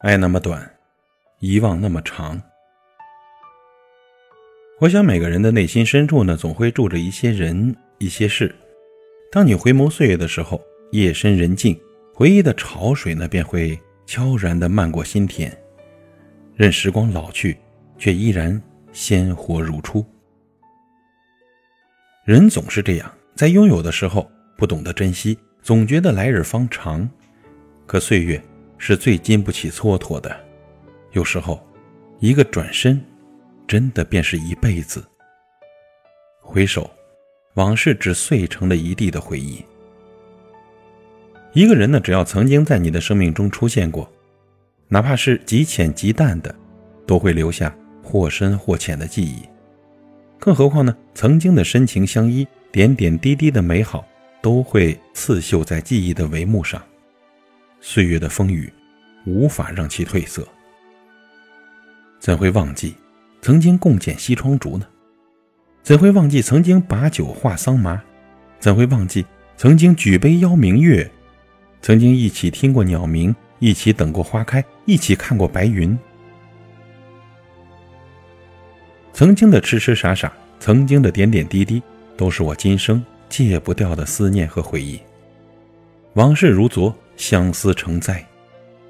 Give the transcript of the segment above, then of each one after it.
爱那么短，遗忘那么长。我想每个人的内心深处呢，总会住着一些人、一些事。当你回眸岁月的时候，夜深人静，回忆的潮水呢，便会悄然地漫过心田。任时光老去，却依然鲜活如初。人总是这样，在拥有的时候不懂得珍惜，总觉得来日方长。可岁月是最经不起蹉跎的，有时候，一个转身。真的便是一辈子。回首，往事只碎成了一地的回忆。一个人呢，只要曾经在你的生命中出现过，哪怕是极浅极淡的，都会留下或深或浅的记忆。更何况呢，曾经的深情相依、点点滴滴的美好，都会刺绣在记忆的帷幕上。岁月的风雨，无法让其褪色。怎会忘记？曾经共剪西窗烛呢？怎会忘记曾经把酒话桑麻？怎会忘记曾经举杯邀明月？曾经一起听过鸟鸣，一起等过花开，一起看过白云。曾经的痴痴傻傻，曾经的点点滴滴，都是我今生戒不掉的思念和回忆。往事如昨，相思成灾。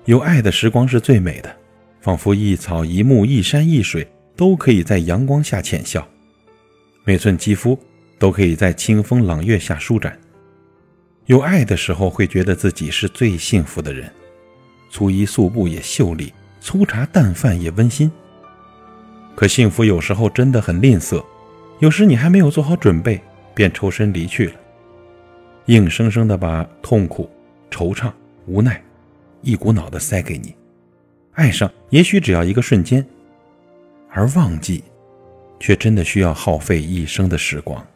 有爱的时光是最美的，仿佛一草一木，一山一水。都可以在阳光下浅笑，每寸肌肤都可以在清风朗月下舒展。有爱的时候，会觉得自己是最幸福的人。粗衣素布也秀丽，粗茶淡饭也温馨。可幸福有时候真的很吝啬，有时你还没有做好准备，便抽身离去了，硬生生的把痛苦、惆怅、无奈，一股脑的塞给你。爱上，也许只要一个瞬间。而忘记，却真的需要耗费一生的时光。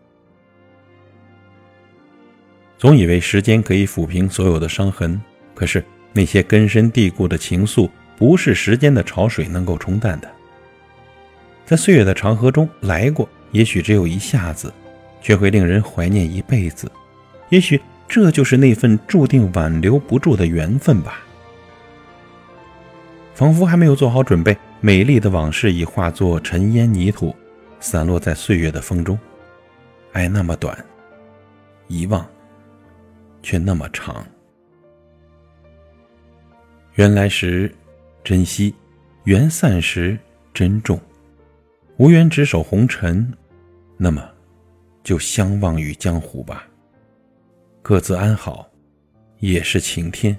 总以为时间可以抚平所有的伤痕，可是那些根深蒂固的情愫，不是时间的潮水能够冲淡的。在岁月的长河中来过，也许只有一下子，却会令人怀念一辈子。也许这就是那份注定挽留不住的缘分吧。仿佛还没有做好准备。美丽的往事已化作尘烟泥土，散落在岁月的风中。爱那么短，遗忘却那么长。缘来时珍惜，缘散时珍重。无缘执手红尘，那么就相忘于江湖吧。各自安好，也是晴天。